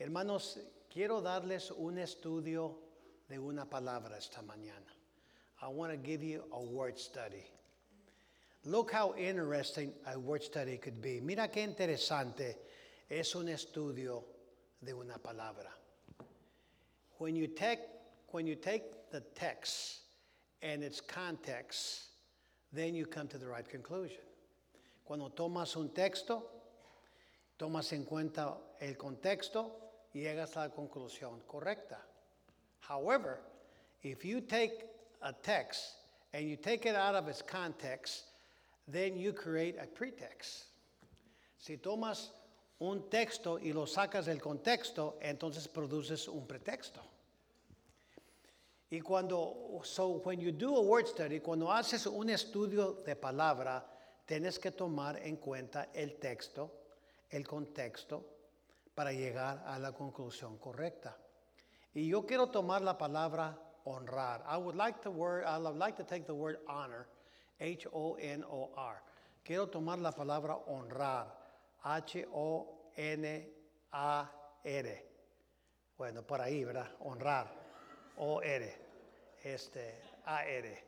Hermanos, quiero darles un estudio de una palabra esta mañana. I want to give you a word study. Look how interesting a word study could be. Mira qué interesante es un estudio de una palabra. When you take, when you take the text and its context, then you come to the right conclusion. Cuando tomas un texto, tomas en cuenta el contexto llegas a la conclusión correcta. However, if you take a text and you take it out of its context, then you create a pretext. Si tomas un texto y lo sacas del contexto, entonces produces un pretexto. Y cuando, so when you do a word study, cuando haces un estudio de palabra, tienes que tomar en cuenta el texto, el contexto, para llegar a la conclusión correcta. Y yo quiero tomar la palabra honrar. I would like to word, I would like to take the word honor, H O N O R. Quiero tomar la palabra honrar, H O N A R. Bueno, por ahí, ¿verdad? Honrar, O R, este, A R.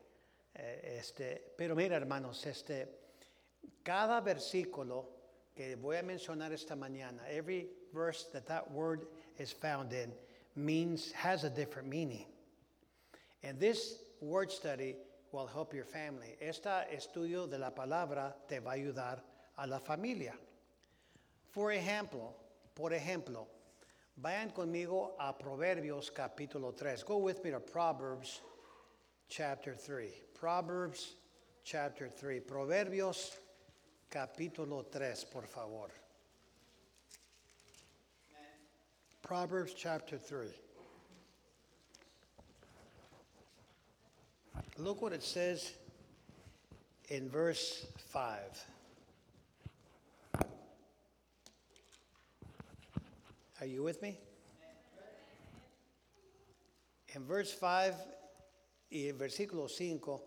Eh, Este, pero mira, hermanos, este, cada versículo que voy a mencionar esta mañana, every verse that that word is found in means has a different meaning. And this word study will help your family. Este estudio de la palabra te va a ayudar a la familia. For ejemplo, por ejemplo, vayan conmigo a Proverbios capítulo 3. Go with me to Proverbs chapter 3. Proverbs chapter 3. Proverbios capítulo 3, por favor. Proverbs chapter 3. Look what it says in verse 5. Are you with me? In verse 5 y versículo 5,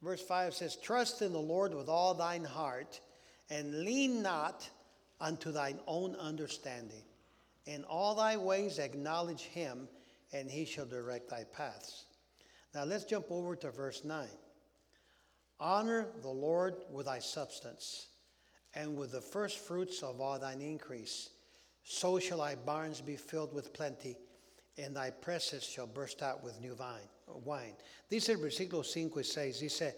verse 5 says, Trust in the Lord with all thine heart, and lean not unto thine own understanding. In all thy ways acknowledge him, and he shall direct thy paths. Now let's jump over to verse 9. Honor the Lord with thy substance, and with the first fruits of all thine increase. So shall thy barns be filled with plenty, and thy presses shall burst out with new vine, wine. Dice el versículo 5 y 6, dice,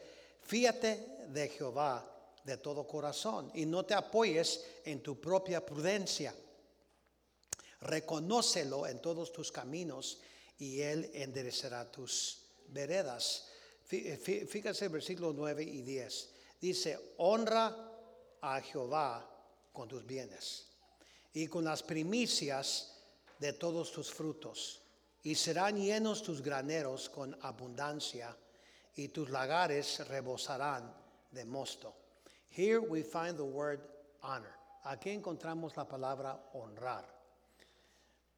fíate de Jehová de todo corazón y no te apoyes en tu propia prudencia. Reconócelo en todos tus caminos y él enderezará tus veredas. Fí- fí- Fíjate el versículo 9 y 10. Dice, honra a Jehová con tus bienes y con las primicias de todos tus frutos. Y serán llenos tus graneros con abundancia y tus lagares rebosarán de mosto. Here we find the word honor. Aquí encontramos la palabra honrar.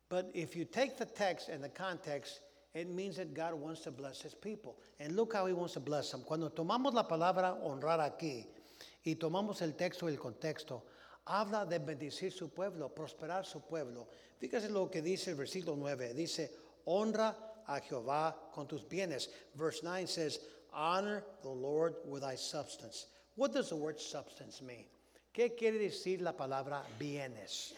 But if you take the text and the context, it means that God wants to bless his people. And look how he wants to bless them. Cuando tomamos la palabra honrar aquí y tomamos el texto y el contexto, habla de bendecir su pueblo, prosperar su pueblo. Fíjese lo que dice el versículo 9. Dice, honra a Jehová con tus bienes. Verse 9 says, honor the Lord with thy substance. What does the word substance mean? ¿Qué quiere decir la palabra bienes?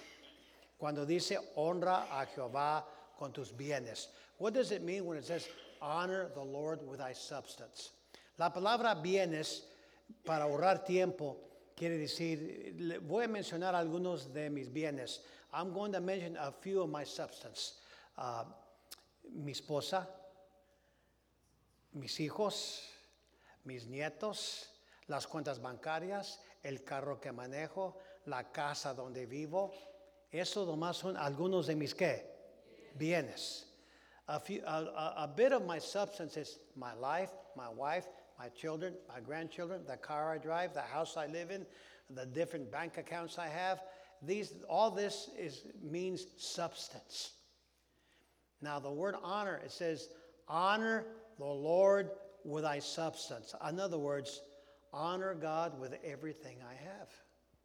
Cuando dice honra a Jehová con tus bienes. What does it mean when it says honor the Lord with thy substance? La palabra bienes, para ahorrar tiempo, quiere decir, voy a mencionar algunos de mis bienes. I'm going to mention a few of my substance. Uh, mi esposa, mis hijos, mis nietos, las cuentas bancarias, el carro que manejo, la casa donde vivo. Eso nomás son algunos de mis qué? Bienes. A, few, a, a, a bit of my substance is my life, my wife, my children, my grandchildren, the car I drive, the house I live in, the different bank accounts I have. These, all this is, means substance. Now, the word honor, it says, honor the Lord with thy substance. In other words, honor God with everything I have,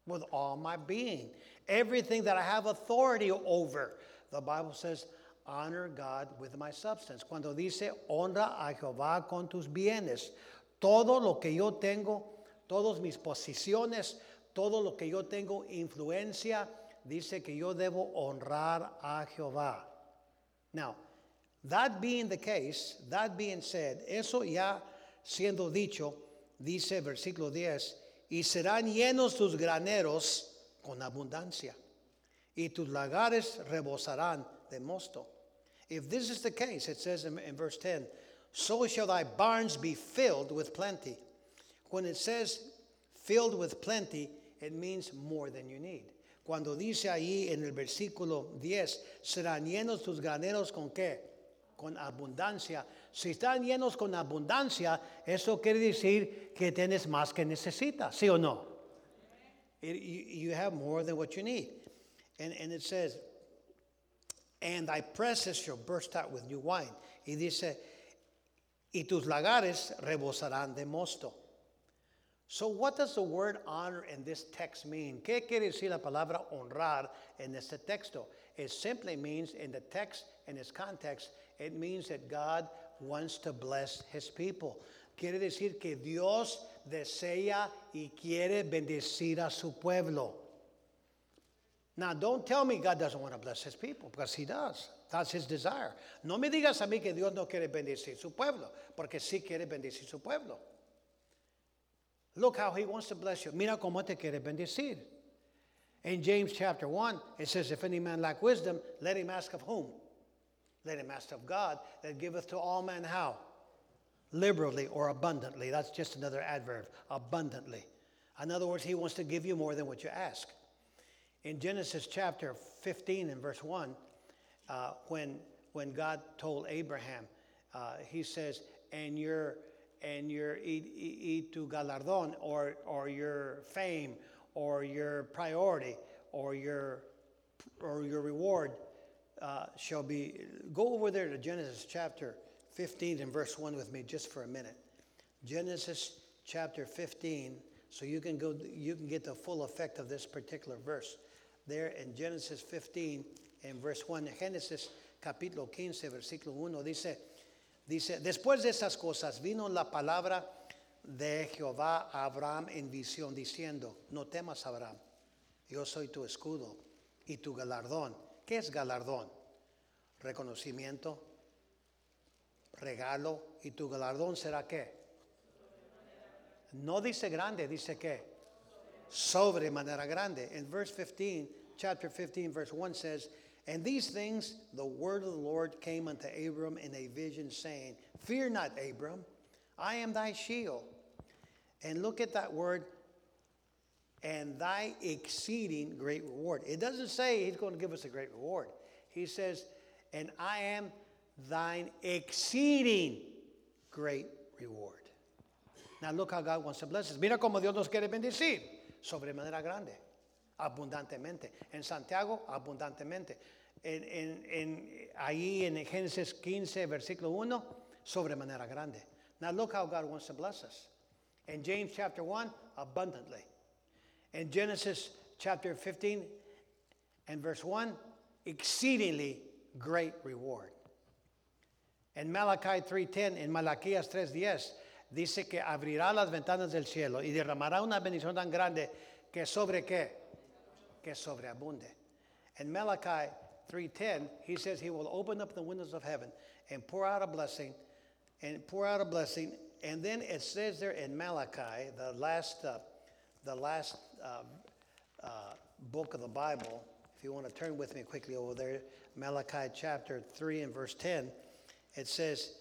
with all my being, everything that I have authority over. the Bible says, honor God with my substance. Cuando dice, honra a Jehová con tus bienes. Todo lo que yo tengo, todas mis posiciones, todo lo que yo tengo influencia, dice que yo debo honrar a Jehová. Now, that being the case, that being said, eso ya siendo dicho, dice versículo 10, y serán llenos tus graneros con abundancia, y tus lagares rebosarán de mosto. If this is the case, it says in, verse 10, so shall thy barns be filled with plenty. When it says filled with plenty, it means more than you need. Cuando dice ahí en el versículo 10, serán llenos tus graneros con qué? Con abundancia. Si están llenos con abundancia, eso quiere decir que tienes más que necesitas, ¿sí o no? It- you, you have more than what you need. And, and it says, and thy presses shall burst out with new wine. Y dice, y tus lagares rebosarán de mosto. So, what does the word honor in this text mean? ¿Qué quiere decir la palabra honrar en este texto? It simply means, in the text, in its context, it means that God wants to bless his people. Quiere decir que Dios desea y quiere bendecir a su pueblo. Now, don't tell me God doesn't want to bless his people, because he does. That's his desire. No me digas a mí que Dios no quiere bendecir su pueblo, porque sí quiere bendecir su pueblo. Look how he wants to bless you. Mira cómo te quiere bendecir. In James chapter 1, it says, If any man lack wisdom, let him ask of whom? Let him ask of God that giveth to all men how? Liberally or abundantly. That's just another adverb. Abundantly. In other words, he wants to give you more than what you ask. In Genesis chapter 15 and verse 1, uh, when, when God told Abraham, uh, he says, and your, and your y, galardón, or, or your fame, or your priority, or your, or your reward uh, shall be. Go over there to Genesis chapter 15 and verse 1 with me just for a minute. Genesis chapter 15, so you can go, you can get the full effect of this particular verse. There in Genesis 15 and verse 1, Génesis capítulo 15, versículo 1, dice, dice, después de esas cosas vino la palabra de Jehová a Abraham en visión, diciendo, no temas Abraham, yo soy tu escudo y tu galardón. ¿Qué es galardón? Reconocimiento, regalo, y tu galardón será qué? No dice grande, dice qué? Sobre manera grande. In verse 15, chapter 15, verse 1 says, And these things the word of the Lord came unto Abram in a vision, saying, Fear not, Abram, I am thy shield. And look at that word, and thy exceeding great reward. It doesn't say he's going to give us a great reward. He says, and I am thine exceeding great reward. Now look how God wants to bless us. Mira cómo Dios nos quiere bendecir. Sobre manera grande, abundantemente. En Santiago, abundantemente. En, en, en, ahí en Génesis 15, versículo 1, sobre manera grande. Now look how God wants to bless us. In James chapter 1, abundantly. In Genesis chapter 15 and verse 1, exceedingly great reward. En Malachi 3:10, en Malaquías 3:10, dice que abrirá las ventanas del cielo y derramará una bendición tan grande que sobre qué? Que sobreabunde. In Malachi 3:10, he says he will open up the windows of heaven and pour out a blessing and pour out a blessing. And then it says there in Malachi, the last, uh, the last uh, uh, book of the Bible, if you want to turn with me quickly over there, Malachi chapter 3 and verse 10, it says,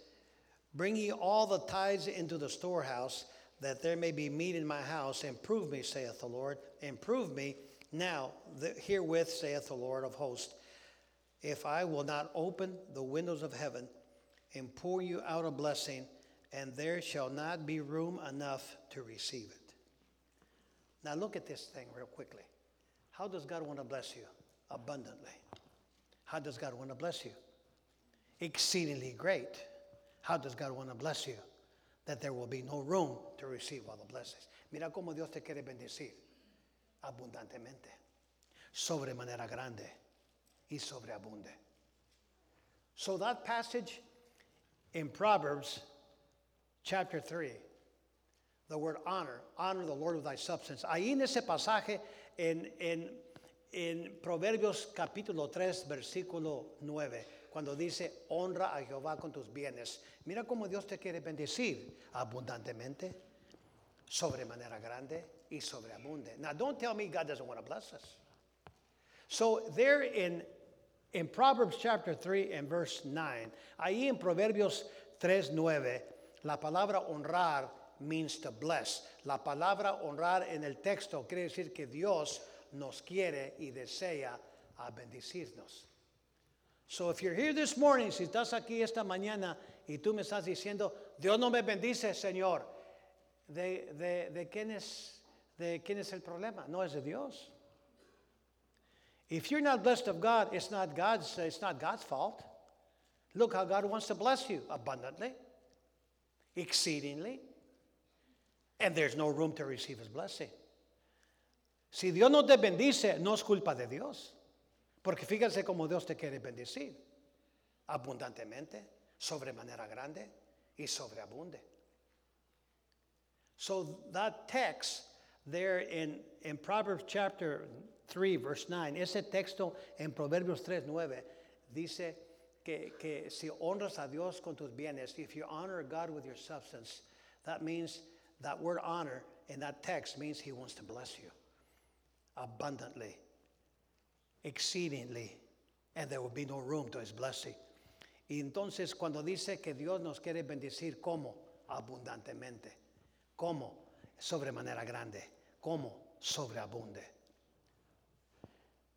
Bring ye all the tithes into the storehouse, that there may be meat in my house, and prove me, saith the Lord, and prove me now, herewith, saith the Lord of hosts, if I will not open the windows of heaven and pour you out a blessing, and there shall not be room enough to receive it. Now look at this thing real quickly. How does God want to bless you? Abundantly. How does God want to bless you? Exceedingly great. How does God want to bless you? That there will be no room to receive all the blessings. Mira cómo Dios te quiere bendecir abundantemente, sobre manera grande. y sobreabunde. So that passage in Proverbs chapter 3, the word honor, honor the Lord with thy substance. Ahí en ese pasaje en, en, en Proverbios capítulo 3, versículo 9, cuando dice, honra a Jehová con tus bienes. Mira cómo Dios te quiere bendecir abundantemente, sobremanera grande y sobreabunde. Now, don't tell me God doesn't want to bless us. So, there in, in Proverbs chapter 3 and verse 9, ahí en Proverbios 3, 9, la palabra honrar means to bless. La palabra honrar en el texto quiere decir que Dios nos quiere y desea a bendecirnos. So if you're here this morning, si estás aquí esta mañana y tú me estás diciendo, Dios no me bendice, Señor, ¿de, de, de, quién, es, ¿de quién es el problema? No es de Dios. If you're not blessed of God, it's not God's, it's not God's fault. Look how God wants to bless you abundantly, exceedingly, and there's no room to receive His blessing. Si Dios no te bendice, no es culpa de Dios. Porque fíjense cómo Dios te quiere bendecir. Abundantemente, sobremanera grande y sobreabunde. So that text there in, in Proverbs chapter 3, verse 9, ese texto en Proverbios 3, 9, dice que, que si honras a Dios con tus bienes, if you honor God with your substance, that means that word honor in that text means He wants to bless you abundantly, exceedingly, and there will be no room to His blessing. Y entonces cuando dice que Dios nos quiere bendecir, ¿cómo? Abundantemente. ¿Cómo? Sobremanera grande. ¿Cómo? Sobreabunde.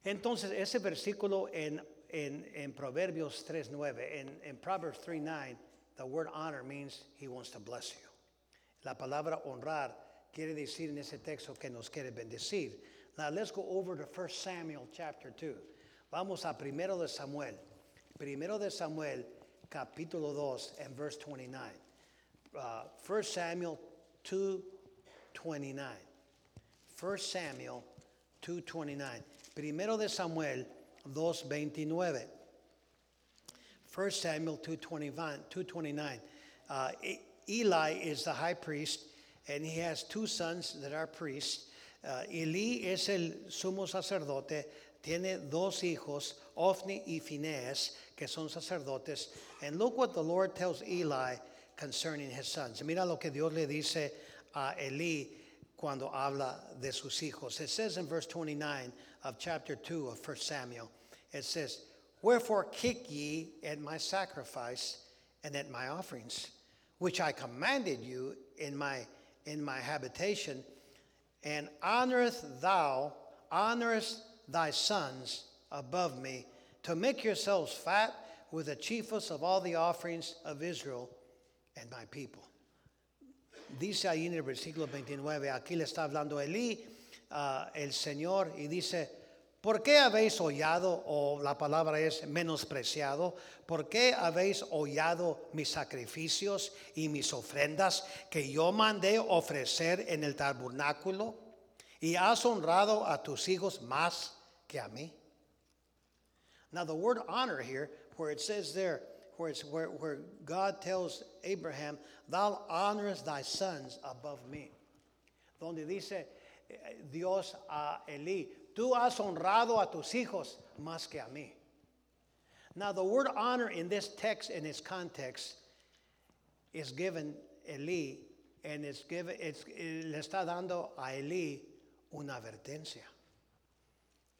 Entonces ese versículo en, en, en Proverbios 3.9, en, en Proverbs 3.9, the word honor means He wants to bless you. La palabra honrar quiere decir en ese texto que nos quiere bendecir. Now let's go over to 1 Samuel chapter 2. Vamos a primero de Samuel. Primero de Samuel capítulo 2 and verse 29. Uh, 1 Samuel 2:29. 1 Samuel 2:29. Primero de Samuel 2:29. 1 Samuel 2:29. Uh, Eli is the high priest, and he has two sons that are priests. Uh, Eli es el sumo sacerdote, tiene dos hijos, Ophni y Phineas, que son sacerdotes. And look what the Lord tells Eli concerning his sons. Mira lo que Dios le dice a Eli cuando habla de sus hijos. It says in verse 29 of chapter 2 of 1 Samuel, it says, Wherefore kick ye at my sacrifice and at my offerings, which I commanded you in my, in my habitation, and honoreth thou, honorest thy sons above me, to make yourselves fat with the chiefest of all the offerings of Israel and my people. Dice ahí en el versículo 29, aquí le está hablando Elí, uh, el Señor, y dice, ¿por qué habéis hollado, o la palabra es menospreciado, por qué habéis hollado mis sacrificios y mis ofrendas que yo mandé ofrecer en el tabernáculo? Y has honrado a tus hijos más que a mí. Now, the word honor here, where it says there, where, it's, where, where God tells Abraham, Thou honorest thy sons above me. Donde dice Dios a Elí, Tú has honrado a tus hijos más que a mí. Now, the word honor in this text, in its context, is given Elí, and it's given, it's, le está dando a Elí una advertencia.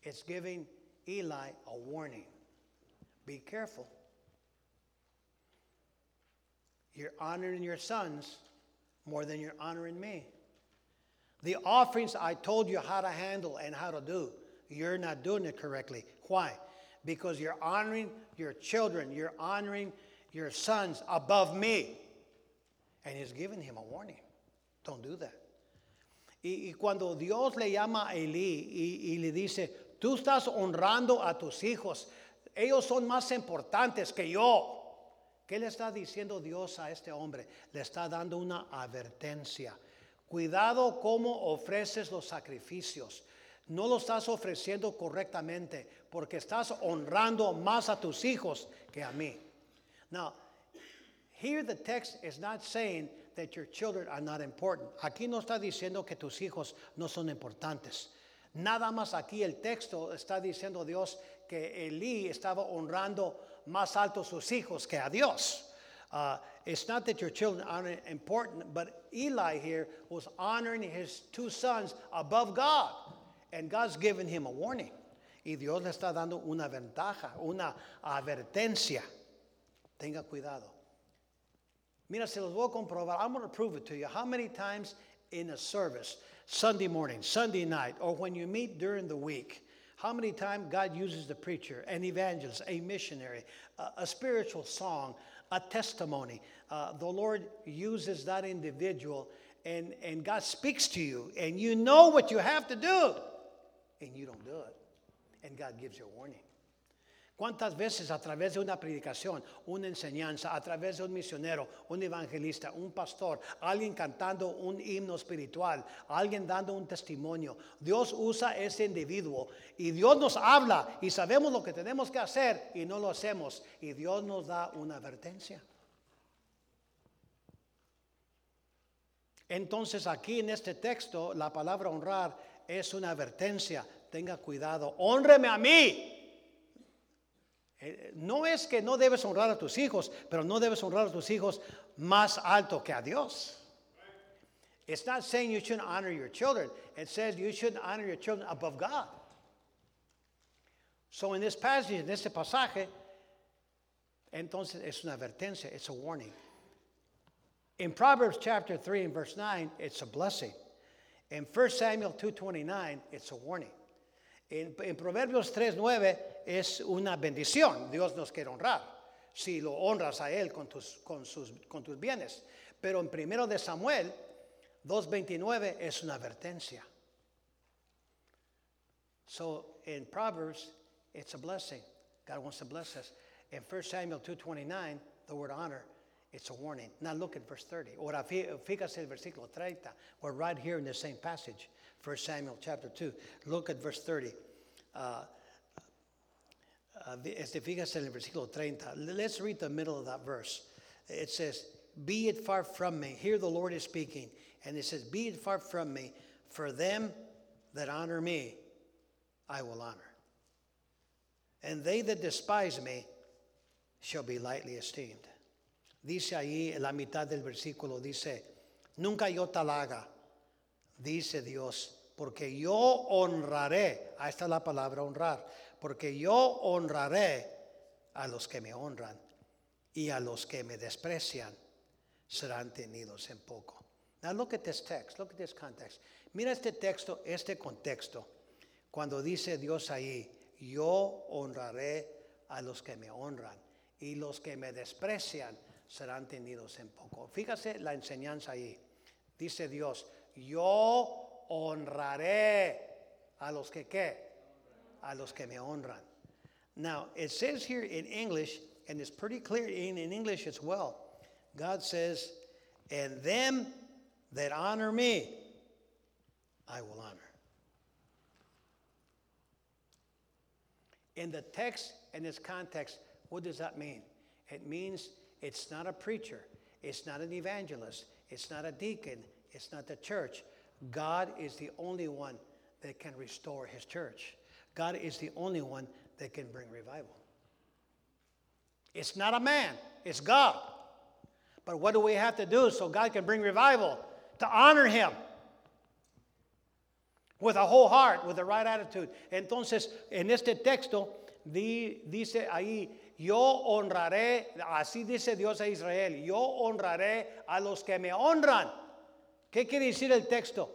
It's giving Eli a warning. Be careful. You're honoring your sons more than you're honoring me. The offerings I told you how to handle and how to do, you're not doing it correctly. Why? Because you're honoring your children, you're honoring your sons above me. And he's giving him a warning. Don't do that. Y, y cuando Dios le llama a Elí y, y le dice, tú estás honrando a tus hijos, ellos son más importantes que yo. ¿Qué le está diciendo Dios a este hombre? Le está dando una advertencia. Cuidado cómo ofreces los sacrificios. No lo estás ofreciendo correctamente porque estás honrando más a tus hijos que a mí. Now, here the text is not saying that your children are not important. Aquí no está diciendo que tus hijos no son importantes. Nada más aquí el texto está diciendo Dios que Elí estaba honrando más alto sus hijos que a Dios. Uh, it's not that your children aren't important, but Eli here was honoring his two sons above God. And God's given him a warning. Y Dios le está dando una ventaja, una advertencia. Tenga cuidado. Mira, se los voy a comprobar. I'm going to prove it to you. How many times in a service, Sunday morning, Sunday night, or when you meet during the week, how many times God uses the preacher, an evangelist, a missionary, a, a spiritual song, a testimony? Uh, the Lord uses that individual and, and God speaks to you, and you know what you have to do, and you don't do it. And God gives you a warning. ¿Cuántas veces a través de una predicación, una enseñanza, a través de un misionero, un evangelista, un pastor, alguien cantando un himno espiritual, alguien dando un testimonio, Dios usa ese individuo y Dios nos habla y sabemos lo que tenemos que hacer y no lo hacemos y Dios nos da una advertencia? Entonces aquí en este texto la palabra honrar es una advertencia. Tenga cuidado, honreme a mí. Eh, no es que no debes honrar a tus hijos, pero no debes honrar a tus hijos más alto que a Dios. It's not saying you shouldn't honor your children. It says you shouldn't honor your children above God. So in this passage, en este pasaje, entonces es una advertencia, it's a warning. In Proverbs chapter 3 and verse 9, it's a blessing. In 1 Samuel 2.29, it's a warning. En, en Proverbios 3.9 es una bendición. Dios nos quiere honrar. Si lo honras a Él con tus, con sus, con tus bienes. Pero en 1 de Samuel 2.29 es una advertencia. So in Proverbs, it's a blessing. God wants to bless us. In 1 Samuel 2.29, the word honor, it's a warning. Now look at verse 30. Ahora fíjate el versículo 30. We're right here in the same passage. 1 Samuel chapter 2. Look at verse 30. Uh, uh, este, fíjese en el versículo 30. Let's read the middle of that verse. It says, Be it far from me. Here the Lord is speaking. And it says, Be it far from me. For them that honor me, I will honor. And they that despise me shall be lightly esteemed. Dice ahí la mitad del versículo, dice, Nunca yo tal haga dice Dios, porque yo honraré, ahí está la palabra honrar, porque yo honraré a los que me honran y a los que me desprecian serán tenidos en poco. Now look at this text, look at this context. Mira este texto, este contexto, cuando dice Dios ahí, yo honraré a los que me honran y los que me desprecian serán tenidos en poco. Fíjase la enseñanza ahí. Dice Dios, yo honraré a los que qué, a los que me honran. Now, it says here in English, and it's pretty clear in, in English as well. God says, and them that honor me, I will honor. In the text and its context, what does that mean? It means it's not a preacher, it's not an evangelist, it's not a deacon, it's not the church. God is the only one that can restore his church. God is the only one that can bring revival. It's not a man, it's God. But what do we have to do so God can bring revival? To honor him with a whole heart, with the right attitude. Entonces, en este texto di, dice ahí, yo honraré, así dice Dios a Israel, yo honraré a los que me honran. ¿Qué quiere decir el texto?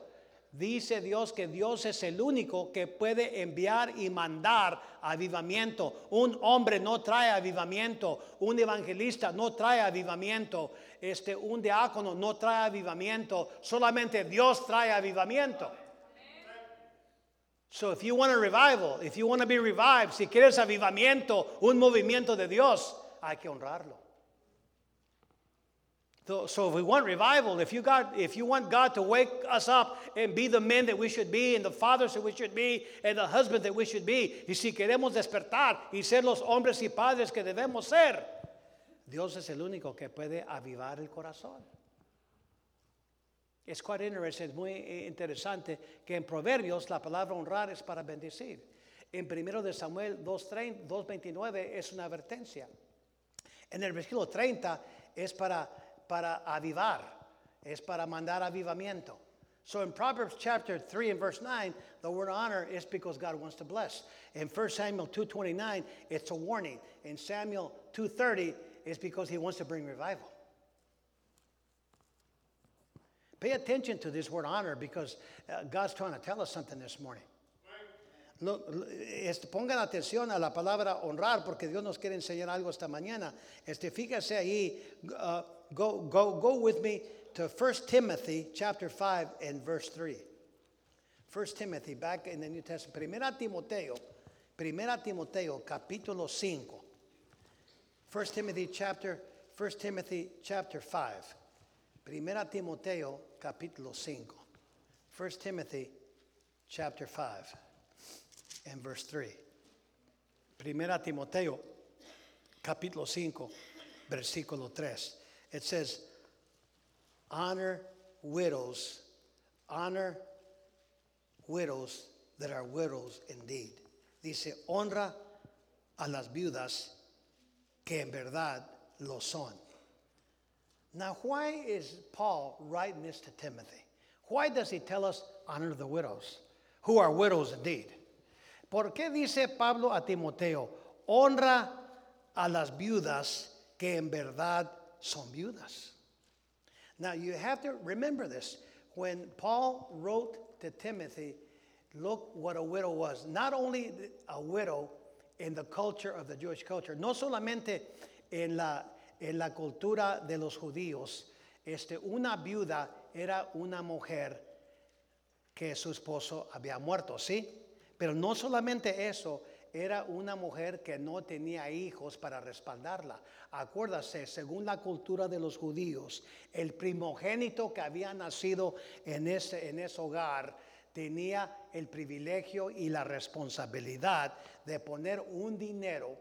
Dice Dios que Dios es el único que puede enviar y mandar avivamiento. Un hombre no trae avivamiento, un evangelista no trae avivamiento, este, un diácono no trae avivamiento, solamente Dios trae avivamiento. So if you want a revival, if you want to be revived, si quieres avivamiento, un movimiento de Dios, hay que honrarlo. So- if we want revival, if you want God to wake us up and be the men that we should be, and the fathers that we should be, and the husbands that we should be, y si queremos despertar y ser los hombres y padres que debemos ser, Dios es el único que puede avivar el corazón. Es quite interesting, es muy eh, interesante que en Proverbios la palabra honrar es para bendecir. En 1 de Samuel 2:30 2.29 es una advertencia. En el versículo 30 es para, para avivar, es para mandar avivamiento. So in Proverbs chapter 3 and verse 9, the word honor is because God wants to bless. In 1 Samuel 2.29, it's a warning. In Samuel 2.30, it's because he wants to bring revival. Pay attention to this word honor because uh, God's trying to tell us something this morning. Lo- lo- este, pongan atención a la palabra honrar porque Dios nos quiere enseñar algo esta mañana. Este, fíjese ahí, uh, go, go, go with me to 1 Timothy chapter 5 and verse 3. 1 Timothy, back in the New Testament. Primera Timoteo, Primera Timoteo, capítulo 5. 1 Timothy chapter, 1 Timothy chapter 5. Primera Timoteo, capítulo 5. 1 Timothy chapter 5 and verse 3. Primera Timoteo, capítulo 5, versículo 3. It says, honor widows, honor widows that are widows indeed. Dice, honra a las viudas que en verdad lo son. Now, why is Paul writing this to Timothy? Why does he tell us honor the widows, who are widows indeed? ¿Por qué dice Pablo a Timoteo, honra a las viudas que en verdad son viudas? Now, you have to remember this. When Paul wrote to Timothy, look what a widow was. Not only a widow in the culture of the Jewish culture, no solamente en la, en la cultura de los judíos, este, una viuda era una mujer que su esposo había muerto, ¿sí? Pero no solamente eso, era una mujer que no tenía hijos para respaldarla. Acuérdase, según la cultura de los judíos, el primogénito que había nacido en ese, en ese hogar tenía el privilegio y la responsabilidad de poner un dinero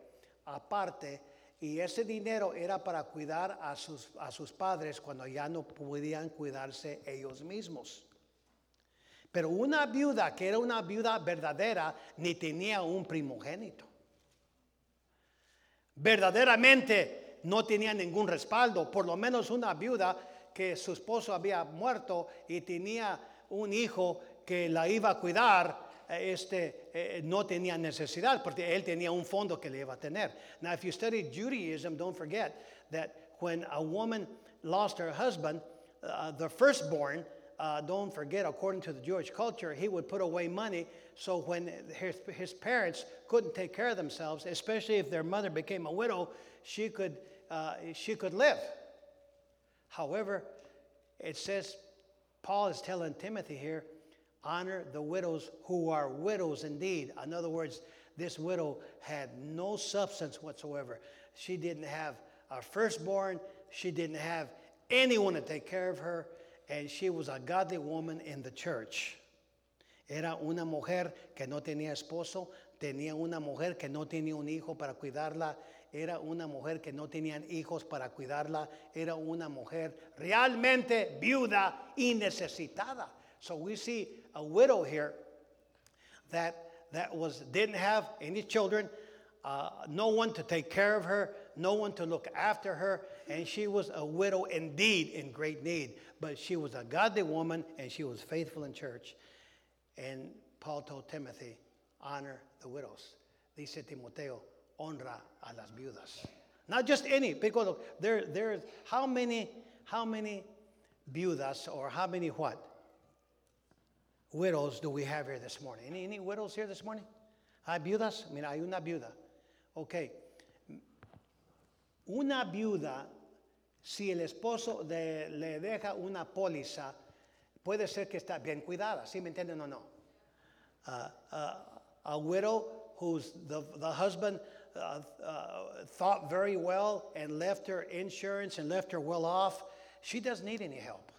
aparte y ese dinero era para cuidar a sus, a sus padres cuando ya no podían cuidarse ellos mismos. Pero una viuda que era una viuda verdadera ni tenía un primogénito. Verdaderamente no tenía ningún respaldo, por lo menos una viuda que su esposo había muerto y tenía un hijo que la iba a cuidar, eh, este, eh, no tenía necesidad porque él tenía un fondo que le iba a tener. Now, if you study Judaism, don't forget that when a woman lost her husband, uh, the firstborn, uh, don't forget, according to the Jewish culture, he would put away money so when his, his parents couldn't take care of themselves, especially if their mother became a widow, she could, uh, she could live. However, it says, Paul is telling Timothy here, honor the widows who are widows indeed. In other words, this widow had no substance whatsoever. She didn't have a firstborn, she didn't have anyone to take care of her, and she was a godly woman in the church. Era una mujer que no tenía esposo, tenía una mujer que no tenía un hijo para cuidarla, era una mujer que no tenían hijos para cuidarla, era una mujer realmente viuda y necesitada. So we see a widow here that, that was, didn't have any children, uh, no one to take care of her, no one to look after her, and she was a widow indeed in great need. But she was a godly woman and she was faithful in church. And Paul told Timothy, honor the widows. Dice Timoteo, honra a las viudas. Not just any, because there, there's how many, how many viudas or how many what? Widows do we have here this morning? Any, any widows here this morning? ¿Hay viudas? Mira, hay una viuda. Ok. Una viuda, si el esposo de- le deja una póliza, puede ser que está bien cuidada, ¿sí me entienden o no? Uh, uh, a widow whose the, the husband uh, uh, thought very well and left her insurance and left her well off, She doesn't need any help.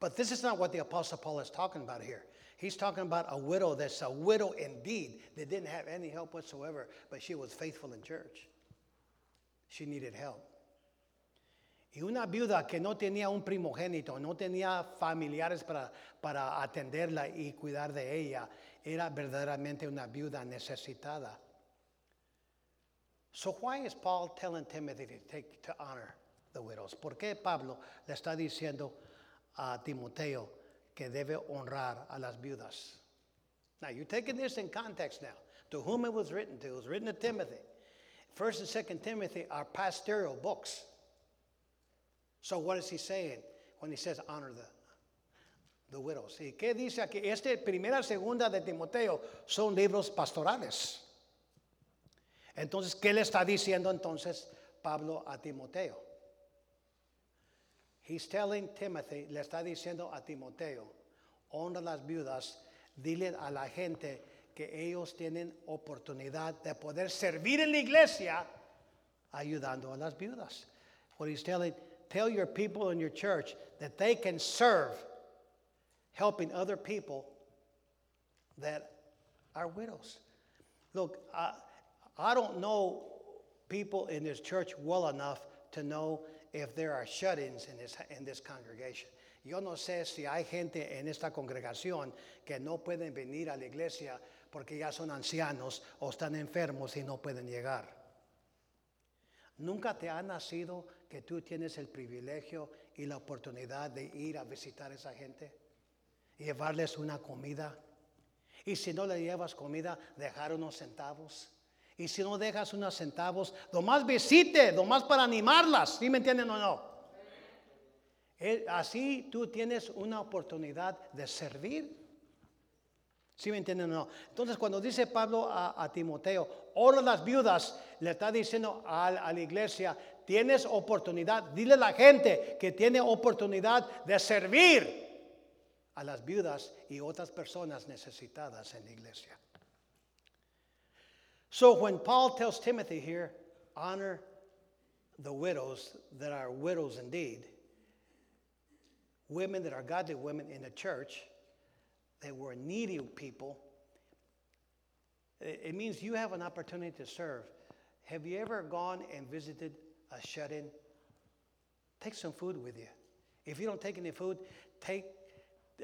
But this is not what the Apostle Paul is talking about here. He's talking about a widow that's a widow indeed that didn't have any help whatsoever, but she was faithful in church. She needed help. Y una viuda que no tenía un primogénito, no tenía familiares para, para atenderla y cuidar de ella, era verdaderamente una viuda necesitada. So why is Paul telling Timothy to take to honor the widows? ¿Por qué Pablo le está diciendo a Timoteo que debe honrar a las viudas? Now you're taking this in context now. To whom it was written to? It was written to Timothy. First and Second Timothy are pastoral books. So what is he saying when he says honor the, widows? ¿Y qué dice aquí? Este primera segunda de Timoteo son libros pastorales. Entonces, ¿qué le está diciendo entonces Pablo a Timoteo? He's telling Timothy, le está diciendo a Timoteo, honra las viudas, dile a la gente que ellos tienen oportunidad de poder servir en la iglesia ayudando a las viudas. What he's telling, tell your people in your church that they can serve helping other people that are widows. Look, I, I don't know people in this church well enough to know if there are shut ins in this, in this congregation. Yo no sé si hay gente en esta congregación que no pueden venir a la iglesia porque ya son ancianos o están enfermos y no pueden llegar. Nunca te ha nacido que tú tienes el privilegio y la oportunidad de ir a visitar a esa gente, llevarles una comida. Y si no le llevas comida, dejar unos centavos. Y si no dejas unos centavos, nomás visite, nomás para animarlas. ¿Sí me entienden o no? Así tú tienes una oportunidad de servir. ¿Sí me entienden o no? Entonces, cuando dice Pablo a, Timoteo, ora las viudas, le está diciendo a la iglesia, tienes oportunidad, dile a la gente que tiene oportunidad de servir a las viudas y otras personas necesitadas en la iglesia. So when Paul tells Timothy here, honor the widows that are widows indeed, women that are godly women in the church, that were needy people, it means you have an opportunity to serve. Have you ever gone and visited a shut in? Take some food with you. If you don't take any food, take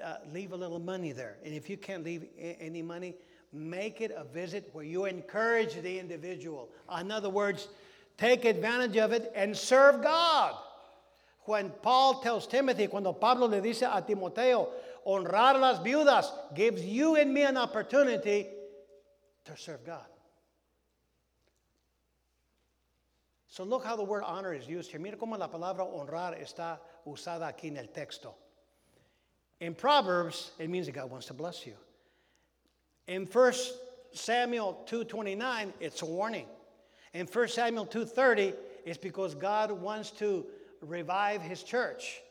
uh, leave a little money there. And if you can't leave a- any money, make it a visit where you encourage the individual. In other words, take advantage of it and serve God. When Paul tells Timothy, cuando Pablo le dice a Timoteo, honrar a las viudas gives you and me an opportunity to serve God. So look how the word honor is used here. Mira cómo la palabra honrar está usada aquí en el texto. In Proverbs, it means that God wants to bless you. In 1 Samuel 2:29, it's a warning. In 1 Samuel 2:30, it's because God wants to revive his church.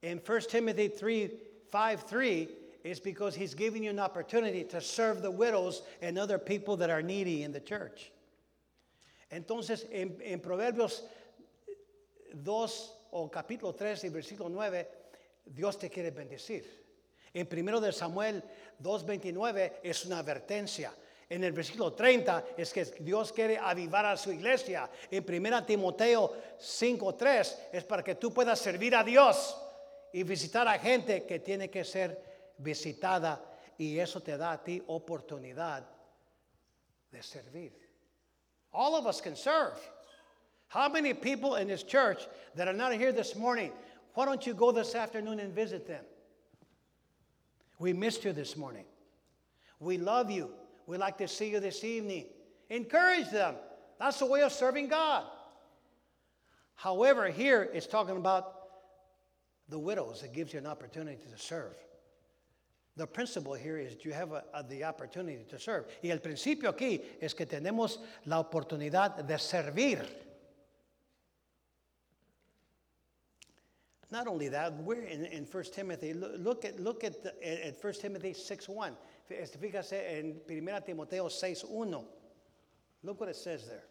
In 1 Timothy 3, 5, 3, it's because he's giving you an opportunity to serve the widows and other people that are needy in the church. Entonces, en, Proverbios 2 o capítulo 3 y versículo 9, Dios te quiere bendecir. En 1 de Samuel 2.29 es una advertencia. En el versículo 30 es que Dios quiere avivar a su iglesia. En 1 Timoteo 5.3 es para que tú puedas servir a Dios y visitar a gente que tiene que ser visitada y eso te da a ti oportunidad de servir. All of us can serve. How many people in this church that are not here this morning, why don't you go this afternoon and visit them? We missed you this morning. We love you. We'd like to see you this evening. Encourage them. That's the way of serving God. However, here it's talking about the widows. It gives you an opportunity to serve. The principle here is you have a- a- the opportunity to serve. Y el principio aquí es que tenemos la oportunidad de servir. Not only that, we're in, in 1 Timothy. Look, at, look at, the, at 1 Timothy 6.1. Este, Fíjase en 1 Timoteo 6.1. Look what it says there.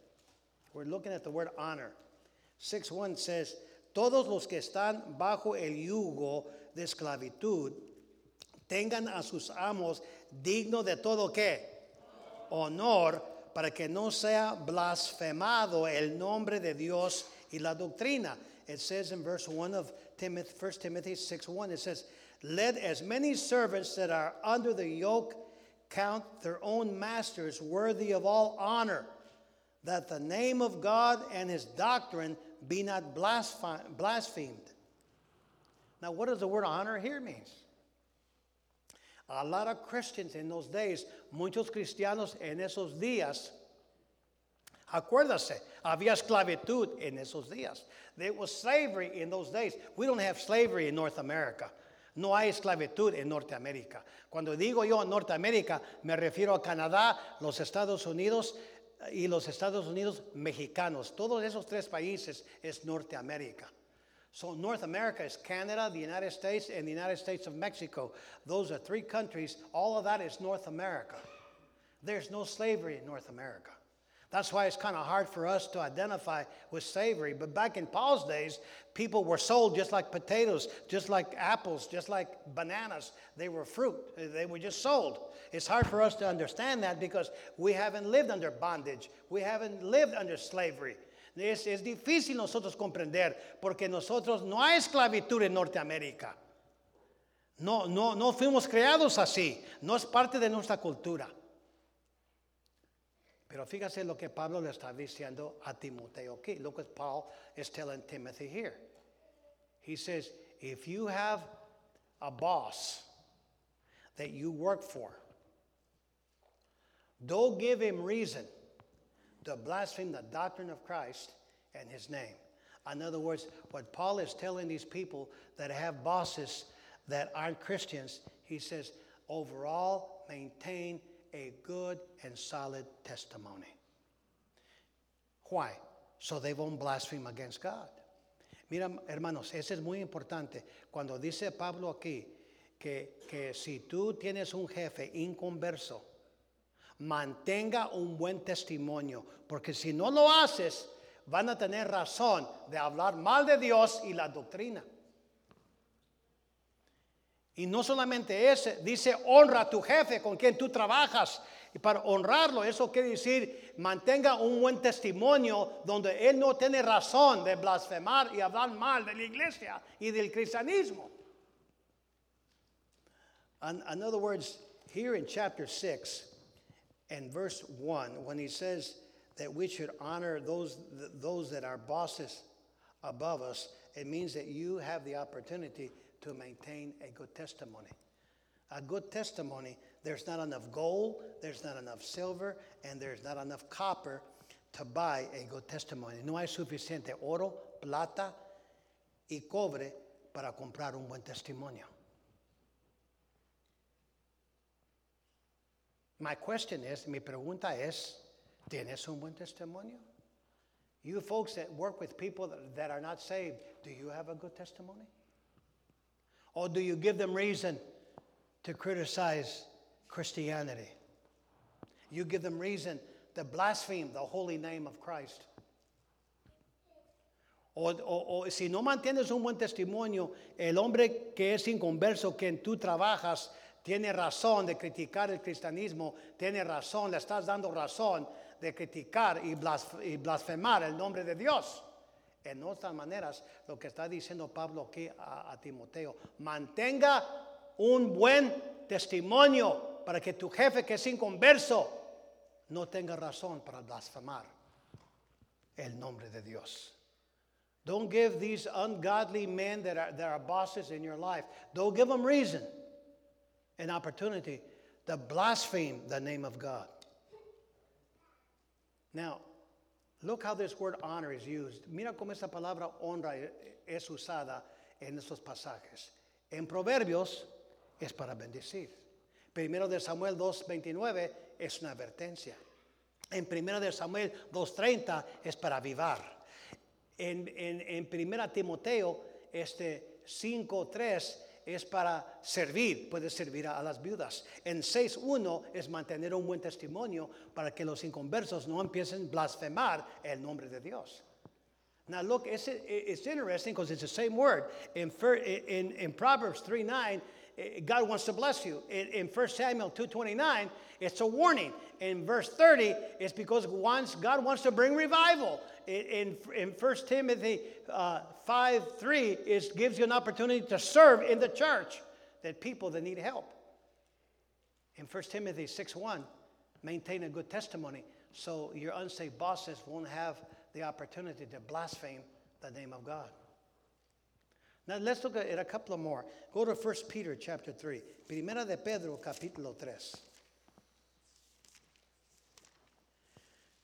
We're looking at the word honor. 6.1 says, todos los que están bajo el yugo de esclavitud tengan a sus amos digno de todo qué? Honor para que no sea blasfemado el nombre de Dios y la doctrina. It says in verse 1 of Timothy, 1 Timothy 6 1, it says, Let as many servants that are under the yoke count their own masters worthy of all honor, that the name of God and his doctrine be not blasphemed. Now, what does the word honor here means? A lot of Christians in those days, muchos cristianos en esos días, acuérdase, había esclavitud en esos días. There was slavery in those days. We don't have slavery in North America. No hay esclavitud en Norteamérica. Cuando digo yo Norteamérica, me refiero a Canadá, los Estados Unidos y los Estados Unidos mexicanos. Todos esos tres países es Norteamérica. So North America is Canada, the United States, and the United States of Mexico. Those are three countries. All of that is North America. There's no slavery in North America. That's why it's kind of hard for us to identify with slavery. But back in Paul's days, people were sold just like potatoes, just like apples, just like bananas. They were fruit, they were just sold. It's hard for us to understand that because we haven't lived under bondage, we haven't lived under slavery. Es, difícil nosotros comprender porque nosotros no hay esclavitud en Norteamérica. No, no, no fuimos creados así, no es parte de nuestra cultura. Pero fíjate lo que Pablo le está diciendo a Timoteo aquí. Look what Paul is telling Timothy here. He says, if you have a boss that you work for, don't give him reason to blaspheme the doctrine of Christ and his name. In other words, what Paul is telling these people that have bosses that aren't Christians, he says, overall, maintain a good and solid testimony. Why? So they won't blaspheme against God. Mira, hermanos, eso es muy importante. Cuando dice Pablo aquí que, que si tú tienes un jefe inconverso, mantenga un buen testimonio, porque si no lo haces, van a tener razón de hablar mal de Dios y la doctrina. Y no solamente ese, dice honra a tu jefe con quien tú trabajas. Y para honrarlo, eso quiere decir mantenga un buen testimonio donde él no tiene razón de blasfemar y hablar mal de la iglesia y del cristianismo. in other words, here in chapter 6 and verse 1, when he says that we should honor those, those that are bosses above us, it means that you have the opportunity to maintain a good testimony. A good testimony, there's not enough gold, there's not enough silver, and there's not enough copper to buy a good testimony. No hay suficiente oro, plata y cobre para comprar un buen testimonio. My question is, mi pregunta es, ¿tienes un buen testimonio? You folks that work with people that, are not saved, do you have a good testimony? Or do you give them reason to criticize Christianity? You give them reason to blaspheme the holy name of Christ. O, o, o, si no mantienes un buen testimonio, el hombre que es inconverso, que en tú trabajas, tiene razón de criticar el cristianismo, tiene razón, le estás dando razón de criticar y blasfemar el nombre de Dios. En otras maneras, lo que está diciendo Pablo aquí a, Timoteo, mantenga un buen testimonio para que tu jefe que es inconverso no tenga razón para blasfemar el nombre de Dios. Don't give these ungodly men that are, that are bosses in your life, don't give them reason, an opportunity to blaspheme the name of God. Now, Look how this word honor is used. Mira cómo esa palabra honra es usada en estos pasajes. En Proverbios es para bendecir. Primero de Samuel 2.29 es una advertencia. En Primero de Samuel 2.30 es para avivar. En, en, en Primera Timoteo este 5.3 es para servir, puede servir a, las viudas. En 6.1 es mantener un buen testimonio para que los inconversos no empiecen a blasfemar el nombre de Dios. Now look, it's, it's interesting because it's the same word. In, in, in Proverbs 3 9, eh, God wants to bless you. In, in 1 Samuel 2.29, it's a warning. In verse 30, it's because once God wants to bring revival. In, in, in 1 Timothy uh, 5 3, it gives you an opportunity to serve in the church that people that need help. In 1 Timothy 6 1, maintain a good testimony so your unsaved bosses won't have the opportunity to blaspheme the name of God. Now let's look at a couple more. Go to 1 Peter chapter 3. Primera de Pedro capítulo 3.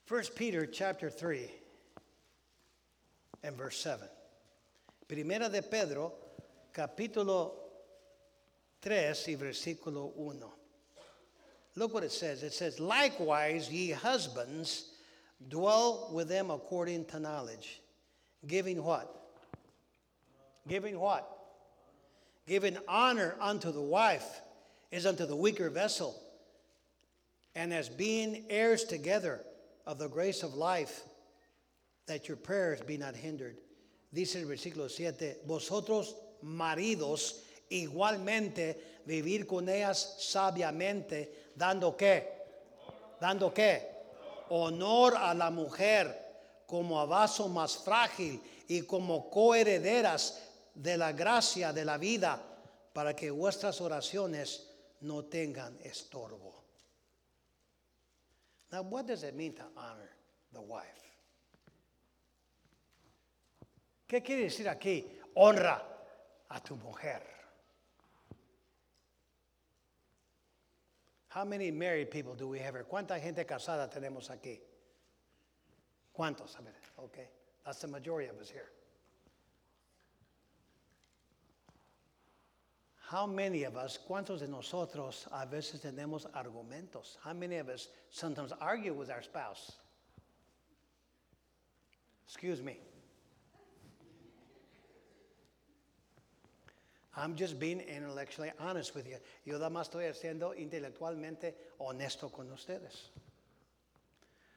1 Peter chapter 3 and verse 7. Primera de Pedro capítulo 3 y versículo 1. Look what it says. It says, Likewise, ye husbands, dwell with them according to knowledge, giving what? Giving what? Giving honor unto the wife is unto the weaker vessel, and as being heirs together of the grace of life, that your prayers be not hindered. Dice el versículo 7, vosotros maridos igualmente vivir con ellas sabiamente, dando qué? Dando qué? Honor a la mujer como a vaso más frágil y como coherederas de la gracia de la vida, para que vuestras oraciones no tengan estorbo. Now, what does it mean to honor the wife? ¿Qué quiere decir aquí? Honra a tu mujer. How many married people do we have here? ¿Cuánta gente casada tenemos aquí? ¿Cuántos? A ver, okay. That's the majority of us here. How many of us, cuántos de nosotros a veces tenemos argumentos? How many of us sometimes argue with our spouse? Excuse me. I'm just being intellectually honest with you. Yo nada más estoy siendo intelectualmente honesto con ustedes.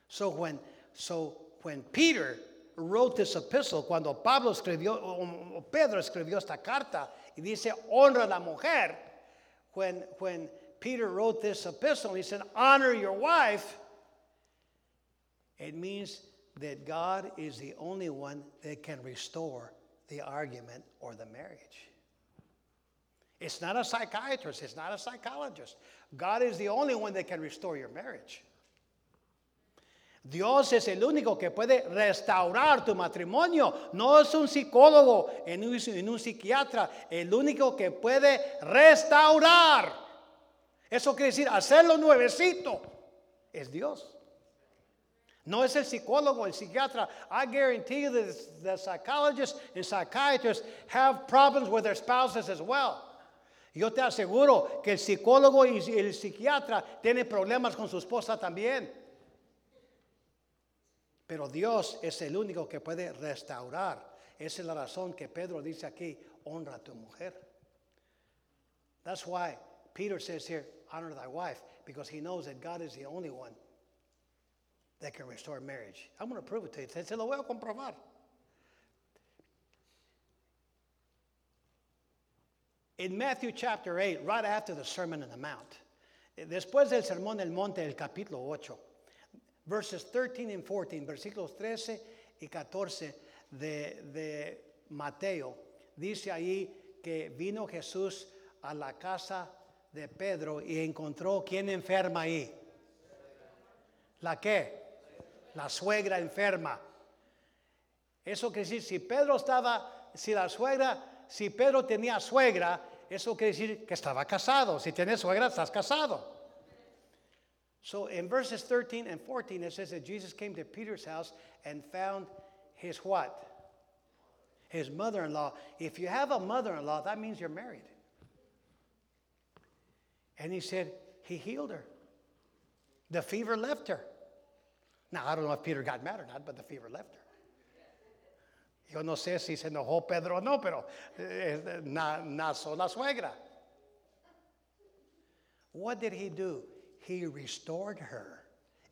So when, so when Peter wrote this epistle, cuando Pablo escribió, o Pedro escribió esta carta y dice, honra a la mujer, when, when Peter wrote this epistle, he said, honor your wife, it means that God is the only one that can restore the argument or the marriage. It's not a psychiatrist, it's not a psychologist. God is the only one that can restore your marriage. Dios es el único que puede restaurar tu matrimonio. No es un psicólogo, en un, un psiquiatra. El único que puede restaurar. Eso quiere decir hacerlo nuevecito. Es Dios. No es el psicólogo, el psiquiatra. I guarantee you that the psychologists and psychiatrists have problems with their spouses as well. Yo te aseguro que el psicólogo y el psiquiatra tienen problemas con su esposa también. Pero Dios es el único que puede restaurar. Esa es la razón que Pedro dice aquí, honra a tu mujer. That's why Peter says here, honor thy wife, because he knows that God is the only one that can restore marriage. I'm going to prove it to you. Se lo voy a comprobar. In Matthew chapter 8, right after the Sermon on the Mount, después del Sermón del Monte, el capítulo 8, verses 13 and 14, versículos 13 y 14 de, de Mateo, dice ahí que vino Jesús a la casa de Pedro y encontró quién enferma ahí. ¿La qué? La suegra enferma. Eso quiere decir, si Pedro estaba, si la suegra si Pedro tenía suegra, eso quiere decir que estaba casado. Si tienes suegra, estás casado. So in verses 13 and 14, it says that Jesus came to Peter's house and found his what? His mother in law. If you have a mother in law, that means you're married. And he said, he healed her. The fever left her. Now, I don't know if Peter got mad or not, but the fever left her. Yo no sé si se enojó Pedro o no, pero eh, nació la suegra. What did he do? He restored her.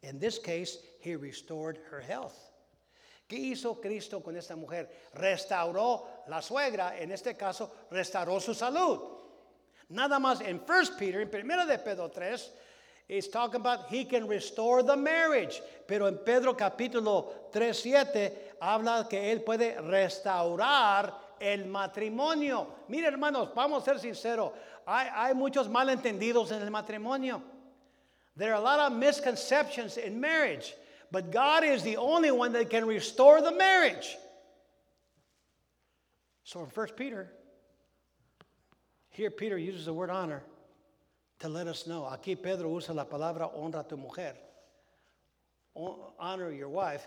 In this case, he restored her health. ¿Qué hizo Cristo con esta mujer? Restauró la suegra, en este caso, restauró su salud. Nada más en 1 Peter, en 1 de Pedro 3, it's talking about he can restore the marriage. Pero en Pedro capítulo 3, 7 habla que él puede restaurar el matrimonio. Mire hermanos, vamos a ser sinceros, hay muchos malentendidos en el matrimonio. There are a lot of misconceptions in marriage, but God is the only one that can restore the marriage. So in 1 Peter, here Peter uses the word honor to let us know. Aquí Pedro usa la palabra honra a tu mujer. Honor your wife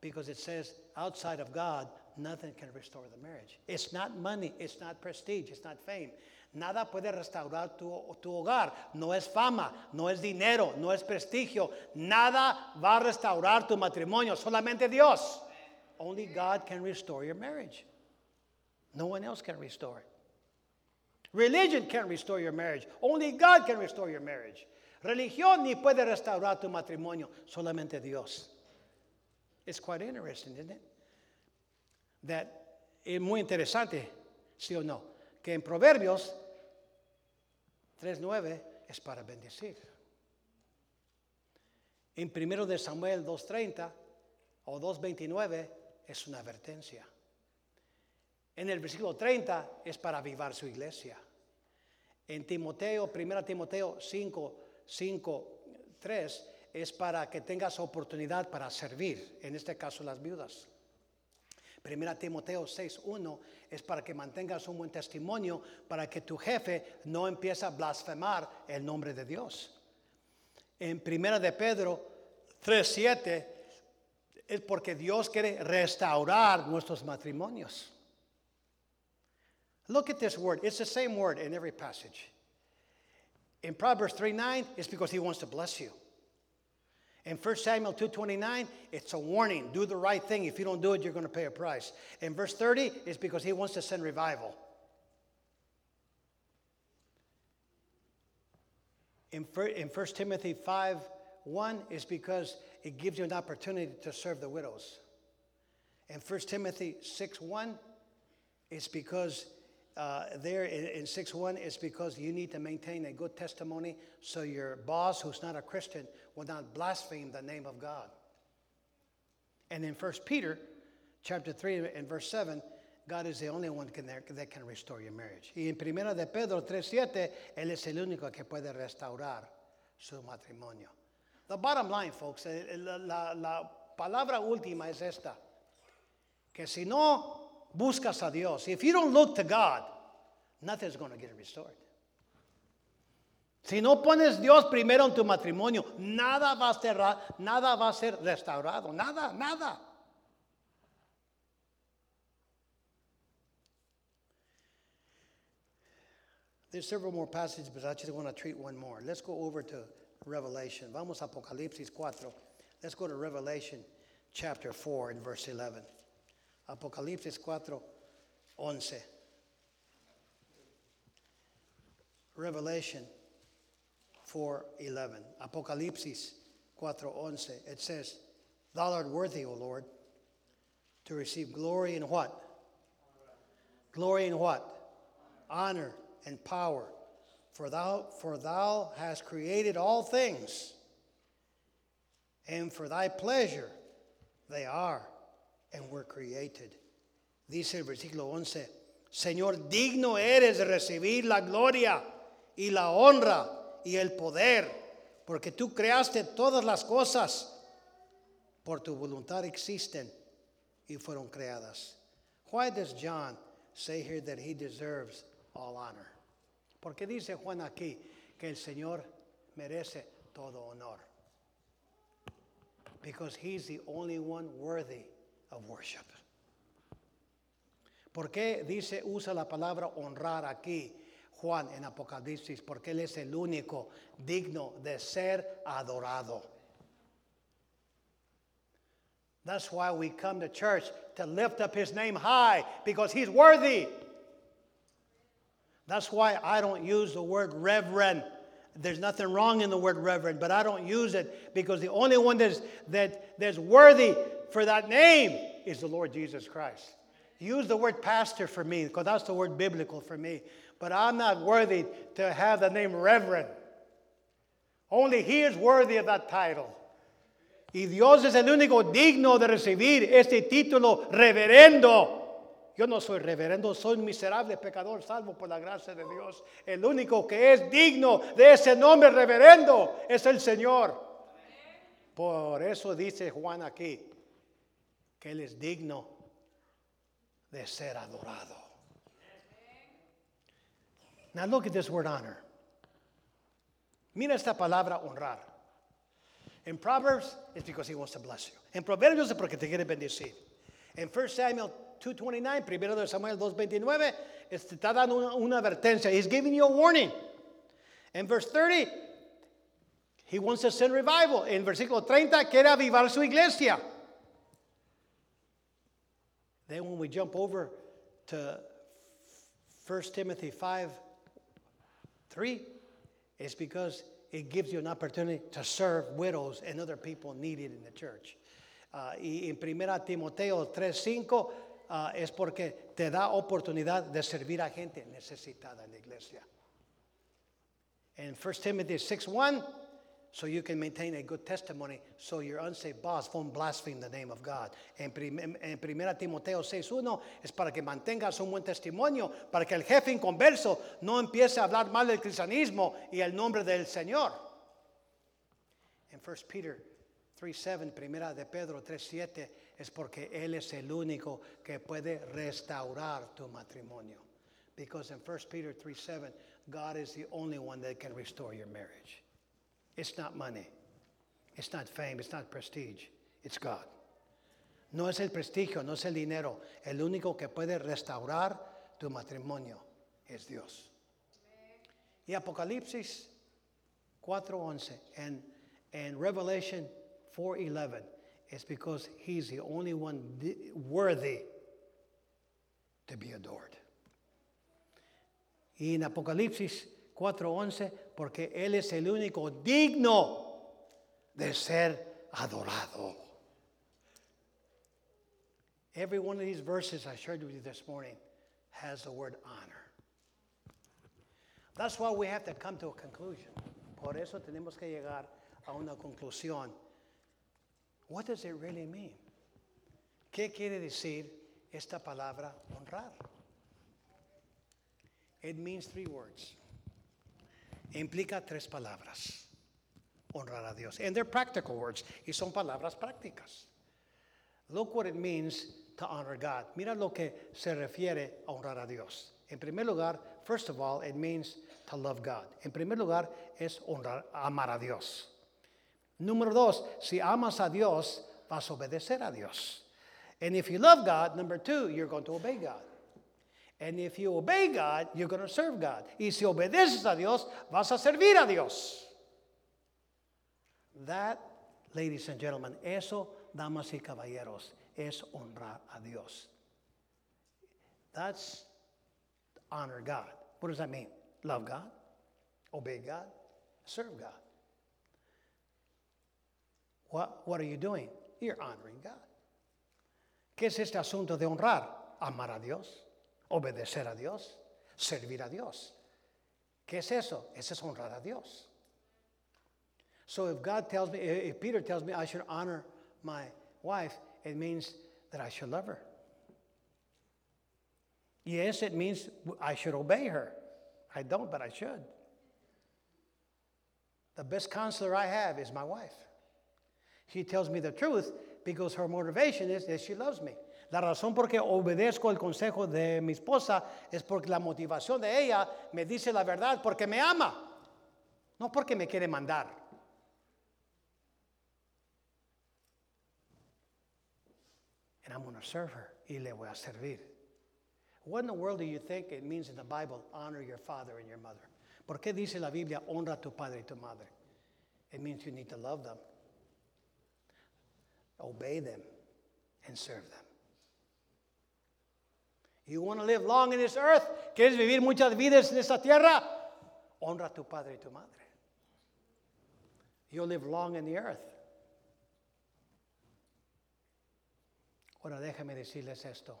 because it says outside of God, nothing can restore the marriage. It's not money, it's not prestige, it's not fame. Nada puede restaurar tu, hogar. No es fama, no es dinero, no es prestigio. Nada va a restaurar tu matrimonio. Solamente Dios. Only God can restore your marriage. No one else can restore it. Religion can't restore your marriage. Only God can restore your marriage. Religión ni puede restaurar tu matrimonio. Solamente Dios. It's quite interesting, isn't it? That es muy interesante, sí o no, que en Proverbios 3.9 es para bendecir. En 1 de Samuel 2.30 o 2.29 es una advertencia. En el versículo 30 es para avivar su iglesia. En Timoteo, 1 Timoteo 5, 5, 3 es para que tengas oportunidad para servir, en este caso las viudas. Primera Timoteo 6.1 es para que mantengas un buen testimonio, para que tu jefe no empiece a blasfemar el nombre de Dios. En Primera de Pedro 3.7 es porque Dios quiere restaurar nuestros matrimonios. Look at this word. It's the same word in every passage. In Proverbs 3.9, it's because he wants to bless you. In 1 Samuel 2:29, it's a warning. Do the right thing. If you don't do it, you're going to pay a price. In verse 30, it's because he wants to send revival. In 1 Timothy 5 1 is because it gives you an opportunity to serve the widows. In 1 Timothy 6 1, it's because uh, there in, in 6 1 is because you need to maintain a good testimony so your boss, who's not a Christian, will not blaspheme the name of God. And in 1 Peter chapter 3 and verse 7, God is the only one can, that can restore your marriage. Y en Primera de Pedro 3.7, Él es el único que puede restaurar su matrimonio. The bottom line, folks, eh, la, la palabra última es esta, que si no buscas a Dios, if you don't look to God, nothing's going to get restored. Si no pones Dios primero en tu matrimonio, nada va a ser, nada va a ser restaurado, nada, nada. There's several more passages, but I just want to treat one more. Let's go over to Revelation. Vamos a Apocalipsis 4. Let's go to Revelation chapter 4 and verse 11. Apocalipsis 4, 11. Revelation 4:11. Apocalipsis 4:11. It says, "Thou art worthy, O Lord, to receive glory and what? Glory and what? Honor and power, for thou for thou hast created all things, and for thy pleasure they are and were created." Dice el versículo 11, Señor, digno eres de recibir la gloria y la honra y el poder, porque tú creaste todas las cosas, por tu voluntad existen y fueron creadas. Why does John say here that he deserves all honor? Porque dice Juan aquí que el Señor merece todo honor. Because he's the only one worthy of worship. ¿Por qué dice, usa la palabra honrar aquí? Juan en Apocalipsis, porque Él es el único digno de ser adorado. That's why we come to church to lift up His name high, because He's worthy. That's why I don't use the word reverend. There's nothing wrong in the word reverend, but I don't use it because the only one that's, that, that's worthy for that name is the Lord Jesus Christ. Use the word pastor for me because that's the word biblical for me. But I'm not worthy to have the name reverend. Only He is worthy of that title. Y Dios es el único digno de recibir este título reverendo. Yo no soy reverendo, soy un miserable pecador salvo por la gracia de Dios. El único que es digno de ese nombre reverendo es el Señor. Por eso dice Juan aquí que Él es digno de ser adorado. Now look at this word honor. Mira esta palabra honrar. In Proverbs, it's because he wants to bless you. En Proverbios es porque te quiere bendecir. En 1 Samuel 2.29, primero de Samuel 2.29, te está dando una, una advertencia. He's giving you a warning. En verse 30, he wants to send revival. En versículo 30, quiere avivar su iglesia. Then when we jump over to 1 Timothy 5, 3, it's because it gives you an opportunity to serve widows and other people needed in the church. Uh, y en 1 Timoteo 3:5 uh, es porque te da oportunidad de servir a gente necesitada en la iglesia. En 1 Timothy 6:1 so you can maintain a good testimony so your unsaved boss won't blaspheme the name of God. En, prim, 1 Timoteo 6.1 es para que mantengas un buen testimonio, para que el jefe inconverso no empiece a hablar mal del cristianismo y el nombre del Señor. En 1 Peter 3.7, primera de Pedro 3.7, es porque Él es el único que puede restaurar tu matrimonio. Because in 1 Peter 3.7, God is the only one that can restore your marriage. It's not money. It's not fame. It's not prestige. It's God. No es el prestigio, no es el dinero. El único que puede restaurar tu matrimonio es Dios. Y Apocalipsis 4:11 and, and Revelation 4:11 is because he's the only one worthy to be adored. Y en Apocalipsis 4:11 porque Él es el único digno de ser adorado. Every one of these verses I shared with you this morning has the word honor. That's why we have to come to a conclusion. Por eso tenemos que llegar a una conclusión. What does it really mean? ¿Qué quiere decir esta palabra honrar? It means three words. Implica tres palabras. Honrar a Dios. And they're practical words. Y son palabras prácticas. Look what it means to honor God. Mira lo que se refiere a honrar a Dios. En primer lugar, first of all, it means to love God. En primer lugar, es honrar, amar a Dios. Número dos, si amas a Dios, vas a obedecer a Dios. And if you love God, number two, you're going to obey God. And if you obey God, you're going to serve God. Y si obedeces a Dios, vas a servir a Dios. That, ladies and gentlemen, eso, damas y caballeros, es honrar a Dios. That's honor God. What does that mean? Love God, obey God, serve God. What, what are you doing? You're honoring God. ¿Qué es este asunto de honrar? Amar a Dios. Obedecer a Dios, servir a Dios. ¿Qué es eso? Eso es honrar a Dios. So if God tells me, eh, if Peter tells me I should honor my wife, it means that I should love her. Yes, it means I should obey her. I don't, but I should. The best counselor I have is my wife. She tells me the truth because her motivation is that she loves me. La razón por qué obedezco el consejo de mi esposa es porque la motivación de ella me dice la verdad porque me ama, no porque me quiere mandar. And I'm going to serve her y le voy a servir. What in the world do you think it means in the Bible, honor your father and your mother? ¿Por qué dice la Biblia, honra a tu padre y tu madre? It means you need to love them, obey them, and serve them. You want to live long in this earth? ¿Quieres vivir muchas vidas en esta tierra? Honra a tu padre y tu madre. You'll live long in the earth. Ahora déjame decirles esto.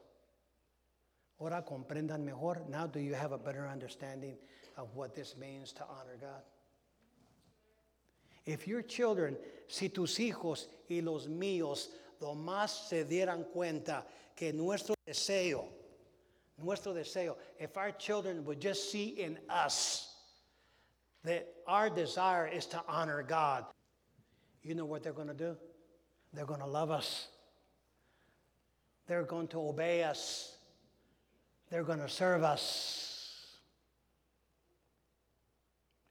Ahora comprendan mejor. Now do you have a better understanding of what this means to honor God? If your children, si tus hijos y los míos, lo más se dieran cuenta que nuestro deseo, nuestro deseo, if our children would just see in us that our desire is to honor God, you know what they're going to do? They're going to love us. They're going to obey us. They're going to serve us.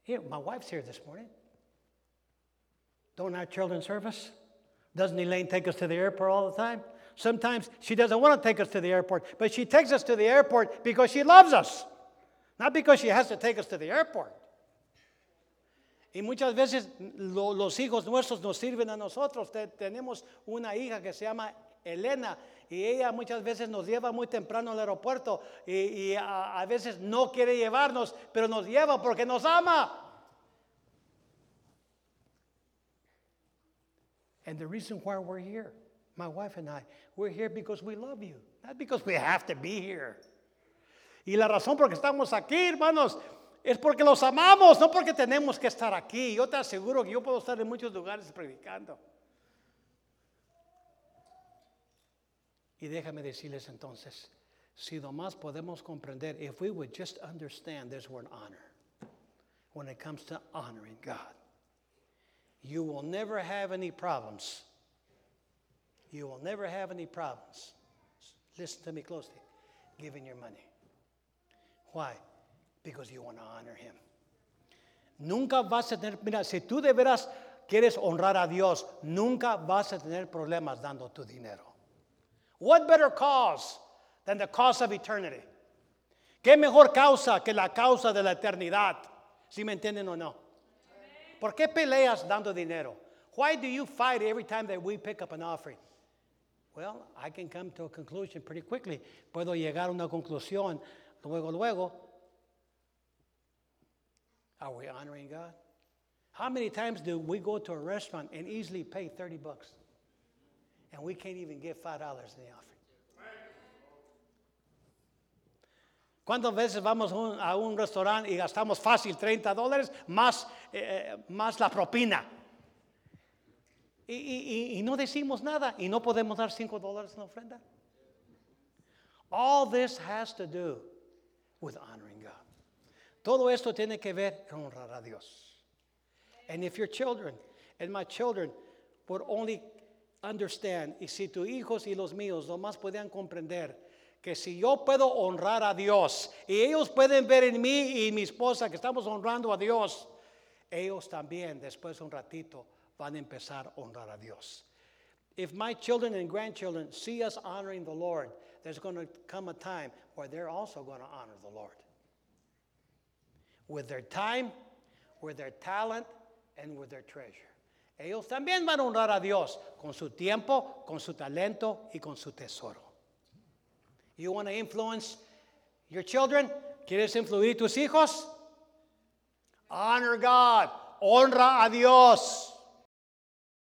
Here, my wife's here this morning. Don't our children serve us? Doesn't Elaine take us to the airport all the time? Sometimes she doesn't want to take us to the airport, but she takes us to the airport because she loves us, not because she has to take us to the airport. Y muchas veces lo, los hijos nuestros nos sirven a nosotros. Te, tenemos una hija que se llama Elena y ella muchas veces nos lleva muy temprano al aeropuerto y, y a, a veces no quiere llevarnos, pero nos lleva porque nos ama. And the reason why we're here, my wife and I, we're here because we love you, not because we have to be here. Y la razón por que estamos aquí, hermanos, es porque los amamos, no porque tenemos que estar aquí. Yo te aseguro que yo puedo estar en muchos lugares predicando. Y déjame decirles entonces, si nomás podemos comprender, if we would just understand this word honor, when it comes to honoring God, you will never have any problems. You will never have any problems. Listen to me closely. Giving your money. Why? Because you want to honor Him. Nunca vas a tener, mira, si tú de veras quieres honrar a Dios, nunca vas a tener problemas dando tu dinero. What better cause than the cause of eternity? ¿Qué mejor causa que la causa de la eternidad? ¿Sí me entienden o no? ¿Por qué peleas dando dinero? Why do you fight every time that we pick up an offering? Well, I can come to a conclusion pretty quickly. Puedo llegar a una conclusión luego, luego. Are we honoring God? How many times do we go to a restaurant and easily pay 30 bucks? And we can't even give $5 in the offering. ¿Cuántas veces vamos a un restaurante y gastamos fácil 30 dólares más, eh, más la propina? Y, no decimos nada y no podemos dar 5 dólares en la ofrenda. All this has to do with honoring God. Todo esto tiene que ver con honrar a Dios. And if your children and my children would only understand, y si tus hijos y los míos nomás podían comprender que si yo puedo honrar a Dios y ellos pueden ver en mí y mi esposa que estamos honrando a Dios, ellos también después de un ratito van a empezar a honrar a Dios. If my children and grandchildren see us honoring the Lord, there's going to come a time where they're also going to honor the Lord with their time, with their talent, and with their treasure. Ellos también van a honrar a Dios con su tiempo, con su talento y con su tesoro. You want to influence your children? ¿Quieres influir tus hijos? Honor God, honra a Dios.